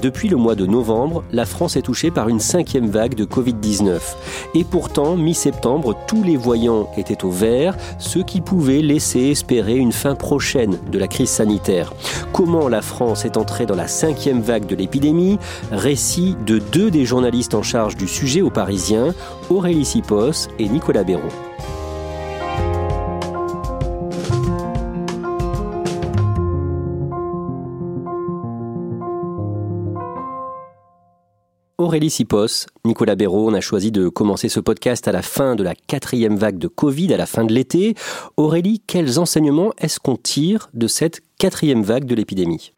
Depuis le mois de novembre, la France est touchée par une cinquième vague de Covid-19. Et pourtant, mi-septembre, tous les voyants étaient au vert, ce qui pouvait laisser espérer une fin prochaine de la crise sanitaire. Comment la France est entrée dans la cinquième vague de l'épidémie? Récit de deux des journalistes en charge du sujet aux Parisiens, Aurélie Sipos et Nicolas Béraud. Aurélie Sipos, Nicolas Béraud, on a choisi de commencer ce podcast à la fin de la quatrième vague de Covid, à la fin de l'été. Aurélie, quels enseignements est-ce qu'on tire de cette quatrième vague de l'épidémie?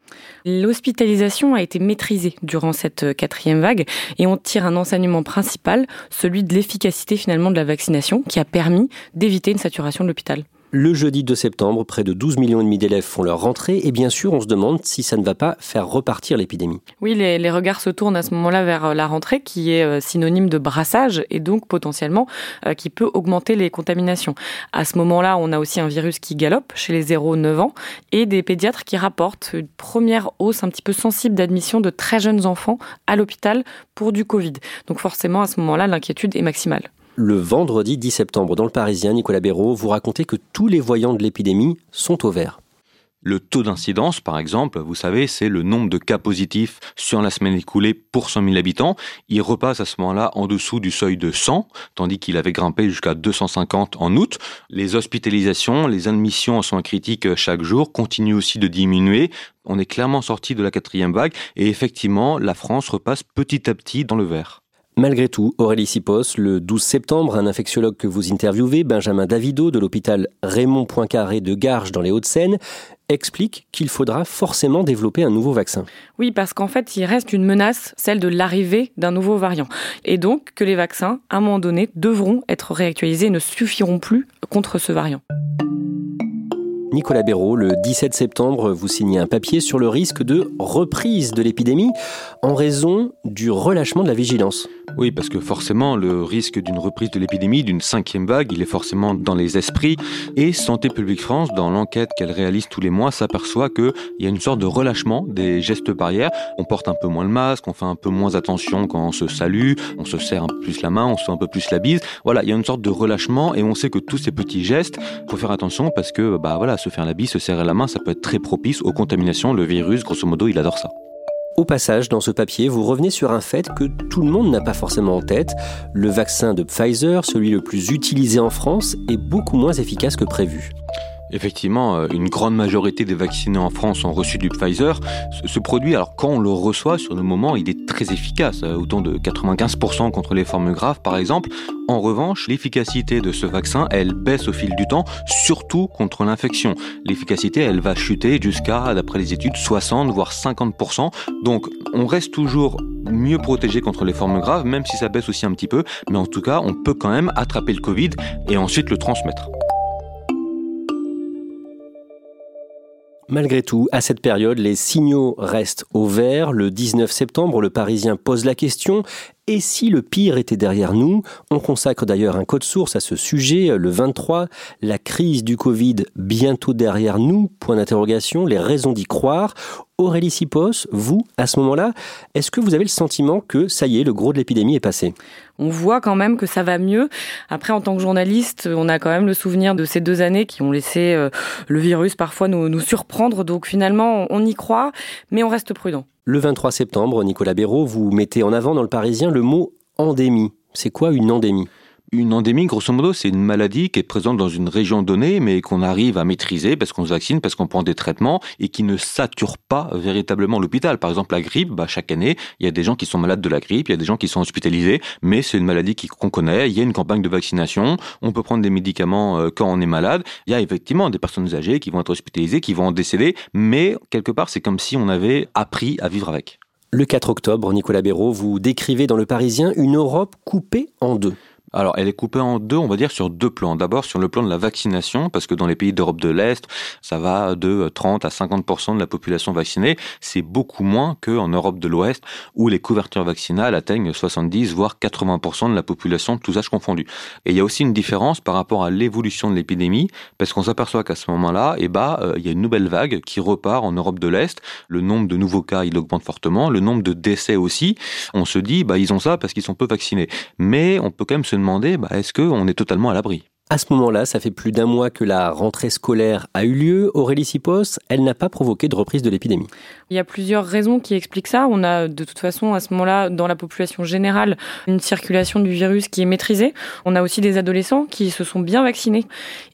L'hospitalisation a été maîtrisée durant cette quatrième vague et on tire un enseignement principal, celui de l'efficacité finalement de la vaccination qui a permis d'éviter une saturation de l'hôpital. Le jeudi 2 septembre, près de 12 millions et demi d'élèves font leur rentrée et bien sûr, on se demande si ça ne va pas faire repartir l'épidémie. Oui, les, regards se tournent à ce moment-là vers euh, la rentrée qui est euh, synonyme de brassage et donc potentiellement euh, qui peut augmenter les contaminations. À ce moment-là, on a aussi un virus qui galope chez les 0-9 ans et des pédiatres qui rapportent une première hausse un petit peu sensible d'admission de très jeunes enfants à l'hôpital pour du Covid. Donc forcément, à ce moment-là, l'inquiétude est maximale. Le vendredi 10 septembre, dans le Parisien, Nicolas Béraud, vous racontez que tous les voyants de l'épidémie sont au vert. Le taux d'incidence, par exemple, vous savez, c'est le nombre de cas positifs sur la semaine écoulée pour 100 000 habitants. Il repasse à ce moment-là en dessous du seuil de 100, tandis qu'il avait grimpé jusqu'à 250 en août. Les hospitalisations, les admissions en soins critiques chaque jour continuent aussi de diminuer. On est clairement sorti de la quatrième vague et effectivement, la France repasse petit à petit dans le vert. Malgré tout, Aurélie Sipos, le 12 septembre, un infectiologue que vous interviewez, Benjamin Davido de l'hôpital Raymond Poincaré de Garges dans les Hauts-de-Seine, explique qu'il faudra forcément développer un nouveau vaccin. Oui, parce qu'en fait, il reste une menace, celle de l'arrivée d'un nouveau variant. Et donc que les vaccins, à un moment donné, devront être réactualisés et ne suffiront plus contre ce variant. Nicolas Béraud, le 17 septembre, vous signez un papier sur le risque de reprise de l'épidémie en raison du relâchement de la vigilance. Oui, parce que forcément, le risque d'une reprise de l'épidémie, d'une cinquième vague, il est forcément dans les esprits. Et Santé publique France, dans l'enquête qu'elle réalise tous les mois, s'aperçoit qu'il y a une sorte de relâchement des gestes barrières. On porte un peu moins le masque, on fait un peu moins attention quand on se salue, on se serre un peu plus la main, on se fait un peu plus la bise. Voilà, il y a une sorte de relâchement et on sait que tous ces petits gestes, faut faire attention parce que, bah voilà, se faire la bise, se serrer la main, ça peut être très propice aux contaminations. Le virus, grosso modo, il adore ça. Au passage, dans ce papier, vous revenez sur un fait que tout le monde n'a pas forcément en tête. Le vaccin de Pfizer, celui le plus utilisé en France, est beaucoup moins efficace que prévu. Effectivement, euh, une grande majorité des vaccinés en France ont reçu du Pfizer. Ce produit, alors quand on le reçoit sur le moment, il est très efficace, euh, autant de 95% contre les formes graves par exemple. En revanche, l'efficacité de ce vaccin, elle baisse au fil du temps, surtout contre l'infection. L'efficacité, elle va chuter jusqu'à, d'après les études, 60 voire 50%. Donc on reste toujours mieux protégé contre les formes graves, même si ça baisse aussi un petit peu, mais en tout cas, on peut quand même attraper le Covid et ensuite le transmettre. Malgré tout, à cette période, les signaux restent au vert. Le 19 septembre, le Parisien pose la question et si le pire était derrière nous On consacre d'ailleurs un code source à ce sujet, le 23, la crise du Covid bientôt derrière nous, point d'interrogation, les raisons d'y croire. Aurélie Sipos, vous, à ce moment-là, est-ce que vous avez le sentiment que ça y est, le gros de l'épidémie est passé? On voit quand même que ça va mieux. Après, en tant que journaliste, on a quand même le souvenir de ces deux années qui ont laissé euh, le virus parfois nous, nous surprendre. Donc finalement, on y croit, mais on reste prudent. Le 23 septembre, Nicolas Béraud, vous mettez en avant dans le Parisien le mot endémie. C'est quoi une endémie? Une endémie, grosso modo, c'est une maladie qui est présente dans une région donnée, mais qu'on arrive à maîtriser parce qu'on se vaccine, parce qu'on prend des traitements et qui ne sature pas véritablement l'hôpital. Par exemple, la grippe, bah, chaque année, il y a des gens qui sont malades de la grippe, il y a des gens qui sont hospitalisés, mais c'est une maladie qu'on connaît. Il y a une campagne de vaccination, on peut prendre des médicaments euh, quand on est malade. Il y a effectivement des personnes âgées qui vont être hospitalisées, qui vont en décéder, mais quelque part, c'est comme si on avait appris à vivre avec. Le 4 octobre, Nicolas Béraud, vous décrivez dans Le Parisien une Europe coupée en deux. Alors, elle est coupée en deux, on va dire, sur deux plans. D'abord, sur le plan de la vaccination, parce que dans les pays d'Europe de l'Est, ça va de 30 à 50% de la population vaccinée. C'est beaucoup moins qu'en Europe de l'Ouest, où les couvertures vaccinales atteignent 70, voire 80% de la population, tous âges confondus. Et il y a aussi une différence par rapport à l'évolution de l'épidémie, parce qu'on s'aperçoit qu'à ce moment-là, eh ben, euh, il y a une nouvelle vague qui repart en Europe de l'Est. Le nombre de nouveaux cas, il augmente fortement. Le nombre de décès aussi. On se dit, bah, ils ont ça parce qu'ils sont peu vaccinés. Mais on peut quand même se demander, bah, est-ce qu'on est totalement à l'abri? À ce moment-là, ça fait plus d'un mois que la rentrée scolaire a eu lieu. Aurélie Sipos, elle n'a pas provoqué de reprise de l'épidémie. Il y a plusieurs raisons qui expliquent ça. On a de toute façon à ce moment-là, dans la population générale, une circulation du virus qui est maîtrisée. On a aussi des adolescents qui se sont bien vaccinés.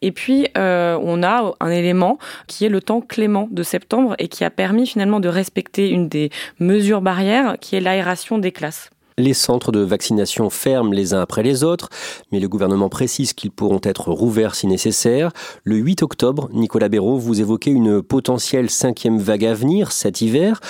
Et puis, euh, on a un élément qui est le temps clément de septembre et qui a permis finalement de respecter une des mesures barrières qui est l'aération des classes. Les centres de vaccination ferment les uns après les autres, mais le gouvernement précise qu'ils pourront être rouverts si nécessaire. Le 8 octobre, Nicolas Béraud, vous évoquez une potentielle cinquième vague à venir cet hiver.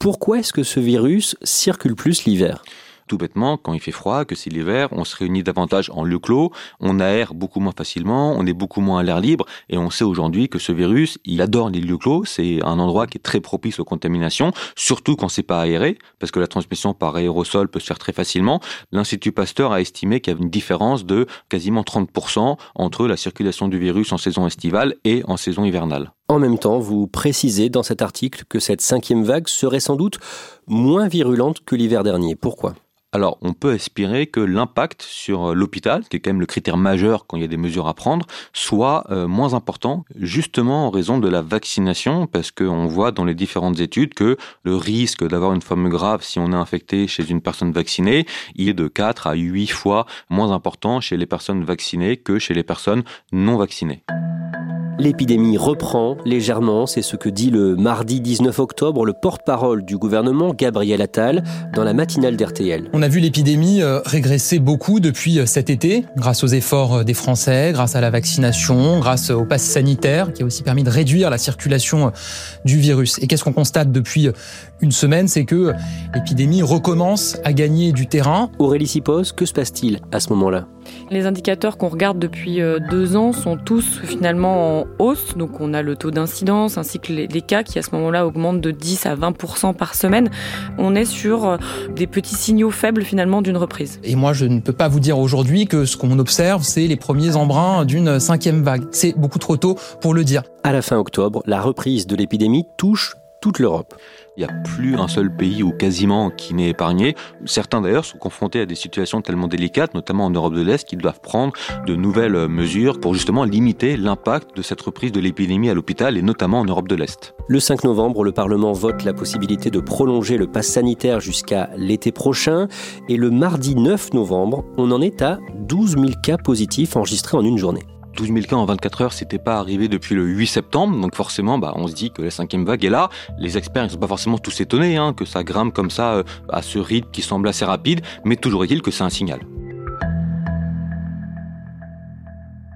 Pourquoi est-ce que ce virus circule plus l'hiver? Tout bêtement, quand il fait froid, que c'est l'hiver, on se réunit davantage en lieu clos, on aère beaucoup moins facilement, on est beaucoup moins à l'air libre, et on sait aujourd'hui que ce virus, il adore les lieux clos, c'est un endroit qui est très propice aux contaminations, surtout quand c'est pas aéré, parce que la transmission par aérosol peut se faire très facilement. L'Institut Pasteur a estimé qu'il y avait une différence de quasiment 30% entre la circulation du virus en saison estivale et en saison hivernale. En même temps, vous précisez dans cet article que cette cinquième vague serait sans doute moins virulente que l'hiver dernier. Pourquoi? Alors, on peut espérer que l'impact sur euh, l'hôpital, qui est quand même le critère majeur quand il y a des mesures à prendre, soit euh, moins important, justement en raison de la vaccination, parce qu'on voit dans les différentes études que le risque d'avoir une forme grave si on est infecté chez une personne vaccinée, il est de 4 à 8 fois moins important chez les personnes vaccinées que chez les personnes non vaccinées. L'épidémie reprend légèrement, c'est ce que dit le mardi 19 octobre le porte-parole du gouvernement Gabriel Attal dans la matinale d'RTL. On a vu l'épidémie euh, régresser beaucoup depuis euh, cet été, grâce aux efforts euh, des Français, grâce à la vaccination, grâce au pass sanitaire qui a aussi permis de réduire la circulation du virus. Et qu'est-ce qu'on constate depuis une semaine, c'est que l'épidémie recommence à gagner du terrain. Aurélie Sipos, que se passe-t-il à ce moment-là? Les indicateurs qu'on regarde depuis euh, deux ans sont tous finalement en hausse. Donc on a le taux d'incidence ainsi que les cas qui à ce moment-là augmentent de 10 à 20% par semaine. On est sur euh, des petits signaux faibles finalement d'une reprise. Et moi je ne peux pas vous dire aujourd'hui que ce qu'on observe c'est les premiers embruns d'une cinquième vague. C'est beaucoup trop tôt pour le dire. À la fin octobre, la reprise de l'épidémie touche toute l'Europe. Il n'y a plus un seul pays ou quasiment qui n'est épargné. Certains d'ailleurs sont confrontés à des situations tellement délicates, notamment en Europe de l'Est, qu'ils doivent prendre de nouvelles mesures pour justement limiter l'impact de cette reprise de l'épidémie à l'hôpital et notamment en Europe de l'Est. Le 5 novembre, le Parlement vote la possibilité de prolonger le pass sanitaire jusqu'à l'été prochain et le mardi 9 novembre, on en est à 12 000 cas positifs enregistrés en une journée. 12 000 cas en 24 heures, c'était pas arrivé depuis le 8 septembre, donc forcément, bah, on se dit que la cinquième vague est là. Les experts, ils sont pas forcément tous étonnés hein, que ça grimpe comme ça euh, à ce rythme qui semble assez rapide, mais toujours est-il que c'est un signal.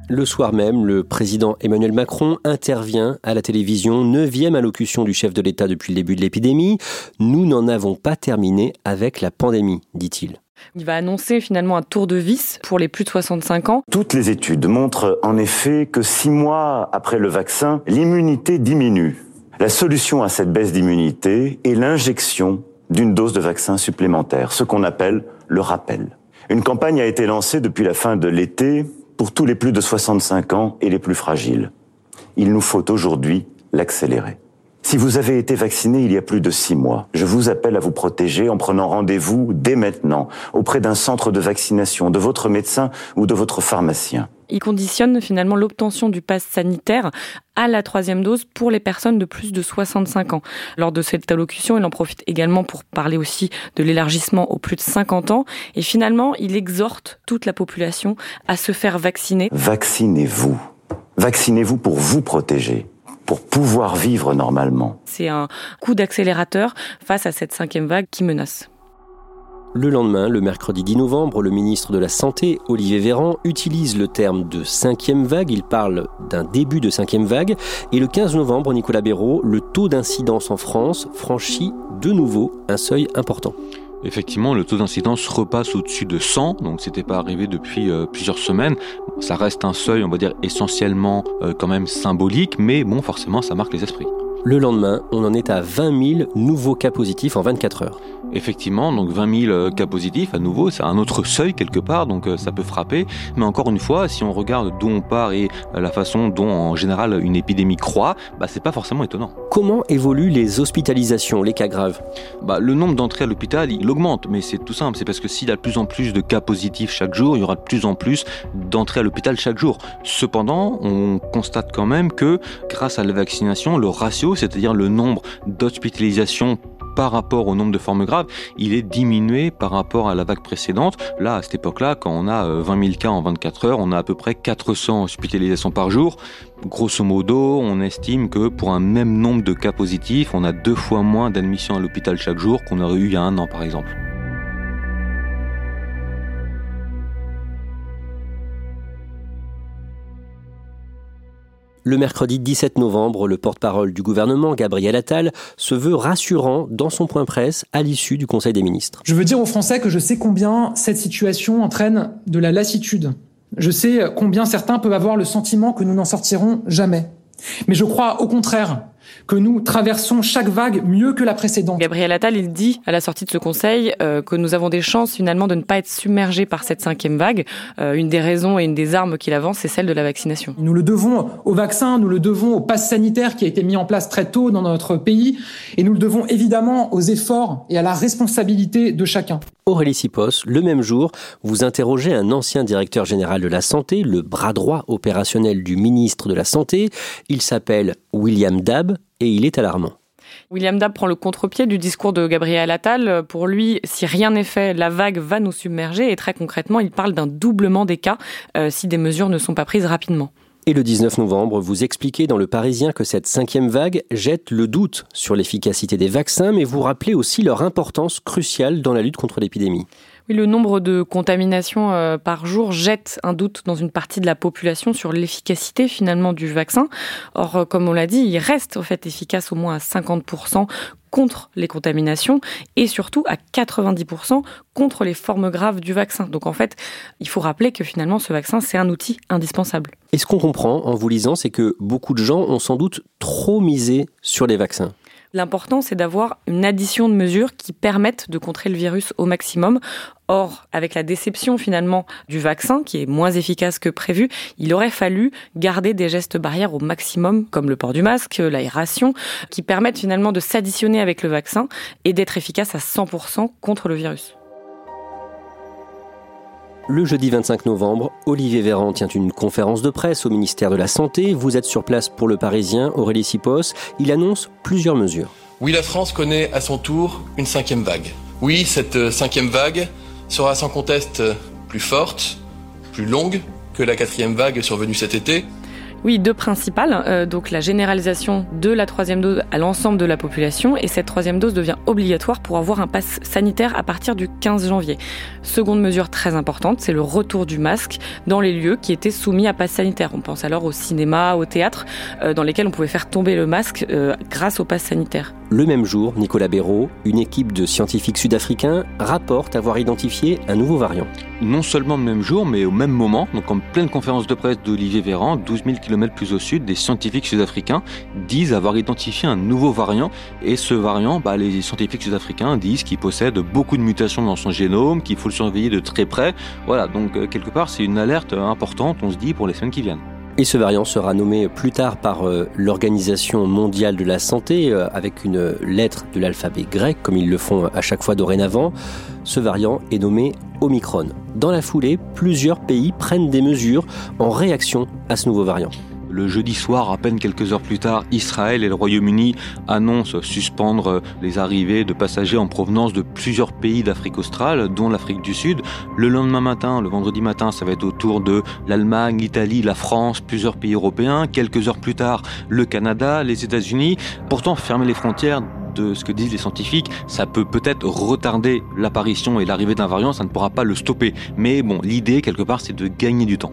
Le soir même, le président Emmanuel Macron intervient à la télévision, neuvième allocution du chef de l'État depuis le début de l'épidémie. Nous n'en avons pas terminé avec la pandémie, dit-il. Il va annoncer finalement un tour de vis pour les plus de 65 ans. Toutes les études montrent en effet que six mois après le vaccin, l'immunité diminue. La solution à cette baisse d'immunité est l'injection d'une dose de vaccin supplémentaire, ce qu'on appelle le rappel. Une campagne a été lancée depuis la fin de l'été pour tous les plus de 65 ans et les plus fragiles. Il nous faut aujourd'hui l'accélérer. Si vous avez été vacciné il y a plus de six mois, je vous appelle à vous protéger en prenant rendez-vous dès maintenant auprès d'un centre de vaccination, de votre médecin ou de votre pharmacien. Il conditionne finalement l'obtention du pass sanitaire à la troisième dose pour les personnes de plus de 65 ans. Lors de cette allocution, il en profite également pour parler aussi de l'élargissement aux plus de 50 ans. Et finalement, il exhorte toute la population à se faire vacciner. Vaccinez-vous. Vaccinez-vous pour vous protéger pour pouvoir vivre normalement. C'est un coup d'accélérateur face à cette cinquième vague qui menace. Le lendemain, le mercredi 10 novembre, le ministre de la Santé, Olivier Véran, utilise le terme de cinquième vague. Il parle d'un début de cinquième vague. Et le 15 novembre, Nicolas Béraud, le taux d'incidence en France franchit de nouveau un seuil important. Effectivement, le taux d'incidence repasse au-dessus de 100, donc c'était pas arrivé depuis euh, plusieurs semaines. Ça reste un seuil, on va dire, essentiellement euh, quand même symbolique, mais bon, forcément, ça marque les esprits. Le lendemain, on en est à 20 000 nouveaux cas positifs en 24 heures. Effectivement, donc 20 000 euh, cas positifs, à nouveau, c'est un autre seuil quelque part, donc euh, ça peut frapper. Mais encore une fois, si on regarde d'où on part et euh, la façon dont en général une épidémie croît, bah, c'est pas forcément étonnant. Comment évoluent les hospitalisations, les cas graves? Bah, Le nombre d'entrées à l'hôpital, il augmente, mais c'est tout simple. C'est parce que s'il y a de plus en plus de cas positifs chaque jour, il y aura de plus en plus d'entrées à l'hôpital chaque jour. Cependant, on constate quand même que grâce à la vaccination, le ratio, c'est-à-dire le nombre d'hospitalisations par rapport au nombre de formes graves, il est diminué par rapport à la vague précédente. Là, à cette époque-là, quand on a 20 euh, 000 cas en 24 heures, on a à peu près 400 hospitalisations par jour. Grosso modo, on estime que pour un même nombre de cas positifs, on a deux fois moins d'admissions à l'hôpital chaque jour qu'on aurait eu il y a un an, par exemple. Le mercredi 17 novembre, le porte-parole du gouvernement, Gabriel Attal, se veut rassurant dans son point presse à l'issue du Conseil des ministres. Je veux dire aux Français que je sais combien cette situation entraîne de la lassitude. Je sais combien certains peuvent avoir le sentiment que nous n'en sortirons jamais. Mais je crois au contraire que nous traversons chaque vague mieux que la précédente. Gabriel Attal, il dit à la sortie de ce conseil euh, que nous avons des chances finalement de ne pas être submergés par cette cinquième vague. Euh, une des raisons et une des armes qu'il avance, c'est celle de la vaccination. Nous le devons au vaccin, nous le devons au pass sanitaire qui a été mis en place très tôt dans notre pays, et nous le devons évidemment aux efforts et à la responsabilité de chacun. Aurélie Sipos, le même jour, vous interrogez un ancien directeur général de la Santé, le bras droit opérationnel du ministre de la Santé. Il s'appelle William Dab et il est alarmant. William Dab prend le contre-pied du discours de Gabriel Attal. Pour lui, si rien n'est fait, la vague va nous submerger. Et très concrètement, il parle d'un doublement des cas euh, si des mesures ne sont pas prises rapidement. Et le 19 novembre, vous expliquez dans Le Parisien que cette cinquième vague jette le doute sur l'efficacité des vaccins, mais vous rappelez aussi leur importance cruciale dans la lutte contre l'épidémie. Oui, le nombre de contaminations euh, par jour jette un doute dans une partie de la population sur l'efficacité finalement du vaccin. Or, euh, comme on l'a dit, il reste en fait efficace au moins à 50% contre les contaminations et surtout à 90% contre les formes graves du vaccin. Donc en fait, il faut rappeler que finalement ce vaccin, c'est un outil indispensable. Et ce qu'on comprend en vous lisant, c'est que beaucoup de gens ont sans doute trop misé sur les vaccins. L'important, c'est d'avoir une addition de mesures qui permettent de contrer le virus au maximum. Or, avec la déception finalement du vaccin, qui est moins efficace que prévu, il aurait fallu garder des gestes barrières au maximum, comme le port du masque, l'aération, qui permettent finalement de s'additionner avec le vaccin et d'être efficace à 100% contre le virus. Le jeudi 25 novembre, Olivier Véran tient une conférence de presse au ministère de la Santé. Vous êtes sur place pour le Parisien, Aurélie Sipos. Il annonce plusieurs mesures. Oui, la France connaît à son tour une cinquième vague. Oui, cette cinquième vague sera sans conteste plus forte, plus longue que la quatrième vague survenue cet été. Oui, deux principales. Euh, donc la généralisation de la troisième dose à l'ensemble de la population et cette troisième dose devient obligatoire pour avoir un pass sanitaire à partir du 15 janvier. Seconde mesure très importante, c'est le retour du masque dans les lieux qui étaient soumis à pass sanitaire. On pense alors au cinéma, au théâtre, euh, dans lesquels on pouvait faire tomber le masque euh, grâce au pass sanitaire. Le même jour, Nicolas Béraud, une équipe de scientifiques sud-africains rapporte avoir identifié un nouveau variant. Non seulement le même jour, mais au même moment, donc en pleine conférence de presse d'Olivier Véran, 12 000 km plus au sud, des scientifiques sud-africains disent avoir identifié un nouveau variant. Et ce variant, bah, les scientifiques sud-africains disent qu'il possède beaucoup de mutations dans son génome, qu'il faut le surveiller de très près. Voilà, donc euh, quelque part, c'est une alerte importante, on se dit, pour les semaines qui viennent. Et ce variant sera nommé plus tard par euh, l'Organisation mondiale de la santé euh, avec une lettre de l'alphabet grec, comme ils le font à chaque fois dorénavant. Ce variant est nommé Omicron. Dans la foulée, plusieurs pays prennent des mesures en réaction à ce nouveau variant. Le jeudi soir, à peine quelques heures plus tard, Israël et le Royaume-Uni annoncent suspendre les arrivées de passagers en provenance de plusieurs pays d'Afrique australe, dont l'Afrique du Sud. Le lendemain matin, le vendredi matin, ça va être autour de l'Allemagne, l'Italie, la France, plusieurs pays européens. Quelques heures plus tard, le Canada, les États-Unis. Pourtant, fermer les frontières de ce que disent les scientifiques, ça peut peut-être retarder l'apparition et l'arrivée d'un variant, ça ne pourra pas le stopper. Mais bon, l'idée quelque part, c'est de gagner du temps.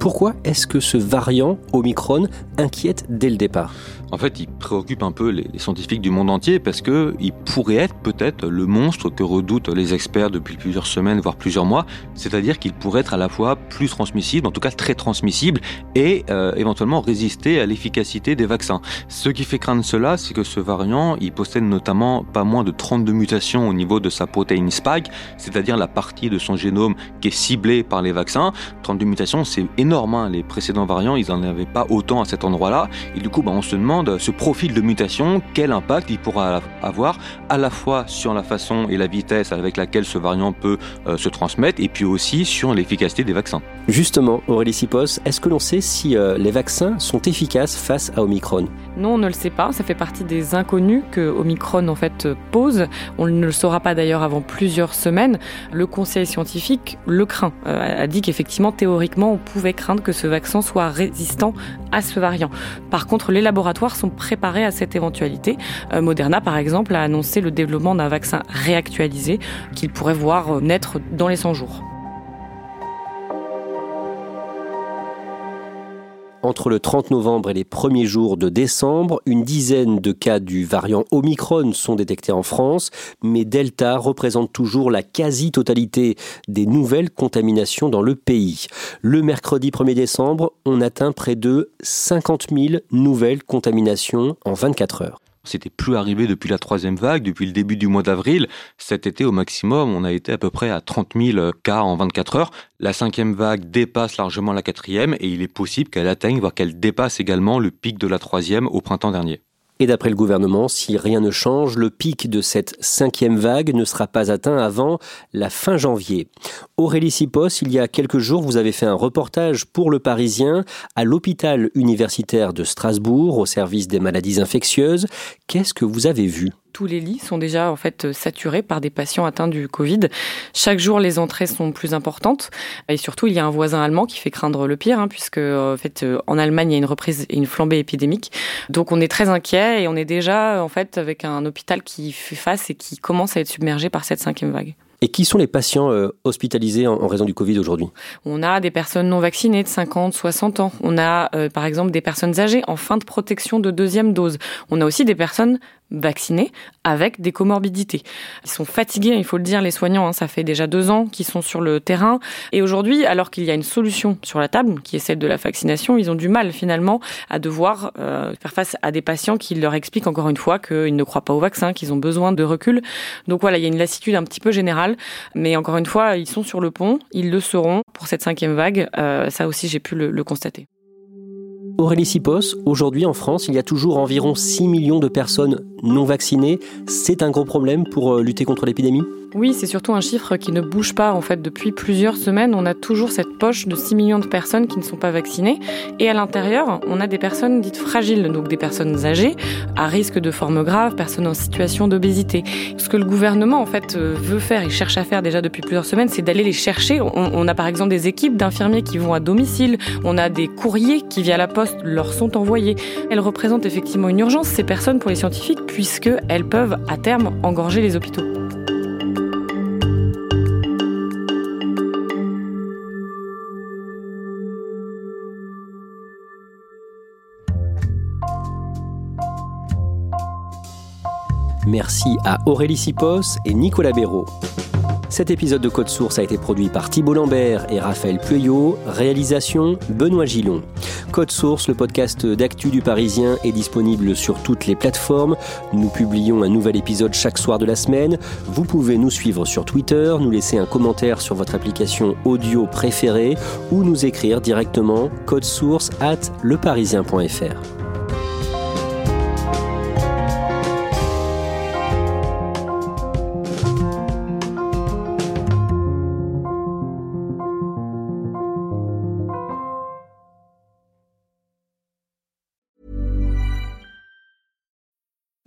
Pourquoi est-ce que ce variant Omicron inquiète dès le départ? En fait, il préoccupe un peu les, scientifiques du monde entier parce que il pourrait être peut-être le monstre que redoutent les experts depuis plusieurs semaines, voire plusieurs mois. C'est-à-dire qu'il pourrait être à la fois plus transmissible, en tout cas très transmissible, et euh, éventuellement résister à l'efficacité des vaccins. Ce qui fait craindre cela, c'est que ce variant, il possède notamment pas moins de 32 mutations au niveau de sa protéine spike, c'est-à-dire la partie de son génome qui est ciblée par les vaccins. 32 mutations, c'est énorme. Hein. Les précédents variants, ils n'en avaient pas autant à cet endroit-là. Et du coup, bah, on se demande ce profil de mutation, quel impact il pourra avoir à la fois sur la façon et la vitesse avec laquelle ce variant peut euh, se transmettre et puis aussi sur l'efficacité des vaccins. Justement, Aurélie Sipos, est-ce que l'on sait si euh, les vaccins sont efficaces face à Omicron? Non, on ne le sait pas. Ça fait partie des inconnus que Omicron en fait pose. On ne le saura pas d'ailleurs avant plusieurs semaines. Le conseil scientifique le craint, euh, a dit qu'effectivement, théoriquement, on pouvait craindre que ce vaccin soit résistant à ce variant. Par contre, les laboratoires sont préparés à cette éventualité. Euh, Moderna, par exemple, a annoncé le développement d'un vaccin réactualisé qu'il pourrait voir euh, naître dans les 100 jours. Entre le 30 novembre et les premiers jours de décembre, une dizaine de cas du variant Omicron sont détectés en France, mais Delta représente toujours la quasi-totalité des nouvelles contaminations dans le pays. Le mercredi 1er décembre, on atteint près de 50 000 nouvelles contaminations en 24 heures. C'était plus arrivé depuis la troisième vague, depuis le début du mois d'avril. Cet été, au maximum, on a été à peu près à 30 000 cas en 24 heures. La cinquième vague dépasse largement la quatrième et il est possible qu'elle atteigne, voire qu'elle dépasse également le pic de la troisième au printemps dernier. Et d'après le gouvernement, si rien ne change, le pic de cette cinquième vague ne sera pas atteint avant la fin janvier. Aurélie Sipos, il y a quelques jours, vous avez fait un reportage pour Le Parisien à l'hôpital universitaire de Strasbourg au service des maladies infectieuses. Qu'est-ce que vous avez vu? Tous les lits sont déjà en fait saturés par des patients atteints du Covid. Chaque jour, les entrées sont plus importantes et surtout, il y a un voisin allemand qui fait craindre le pire, hein, puisque en fait, en Allemagne, il y a une reprise et une flambée épidémique. Donc, on est très inquiet et on est déjà en fait avec un hôpital qui fait face et qui commence à être submergé par cette cinquième vague. Et qui sont les patients euh, hospitalisés en, raison du Covid aujourd'hui? On a des personnes non vaccinées de 50, 60 ans. On a euh, par exemple des personnes âgées en fin de protection de deuxième dose. On a aussi des personnes vaccinés avec des comorbidités. Ils sont fatigués, il faut le dire, les soignants. Hein. ça fait déjà deux ans qu'ils sont sur le terrain. Et aujourd'hui, alors qu'il y a une solution sur la table, qui est celle de la vaccination, ils ont du mal finalement à devoir euh, faire face à des patients qui leur expliquent encore une fois qu'ils ne croient pas au vaccin, qu'ils ont besoin de recul. Donc voilà, il y a une lassitude un petit peu générale. Mais encore une fois, ils sont sur le pont, ils le seront pour cette cinquième vague. Euh, ça aussi, j'ai pu le constater. Aurélie Sipos, aujourd'hui en France, il y a toujours environ 6 millions de personnes non vaccinées. C'est un gros problème pour euh, lutter contre l'épidémie? Oui, c'est surtout un chiffre qui ne bouge pas. En fait, depuis plusieurs semaines, on a toujours cette poche de 6 millions de personnes qui ne sont pas vaccinées. Et à l'intérieur, on a des personnes dites fragiles, donc des personnes âgées, à risque de formes graves, personnes en situation d'obésité. Ce que le gouvernement, en fait, euh, veut faire et cherche à faire déjà depuis plusieurs semaines, c'est d'aller les chercher. On, a par exemple des équipes d'infirmiers qui vont à domicile. On a des courriers qui, via la poste, leur sont envoyés. Elles représentent effectivement une urgence, ces personnes, pour les scientifiques, puisqu'elles peuvent, à terme, engorger les hôpitaux. Merci à Aurélie Sipos et Nicolas Béraud. Cet épisode de Code Source a été produit par Thibault Lambert et Raphaël Pueyo. Réalisation Benoît Gillon. Code Source, le podcast d'actu du Parisien, est disponible sur toutes les plateformes. Nous publions un nouvel épisode chaque soir de la semaine. Vous pouvez nous suivre sur Twitter, nous laisser un commentaire sur votre application audio préférée ou nous écrire directement source at leparisien.fr.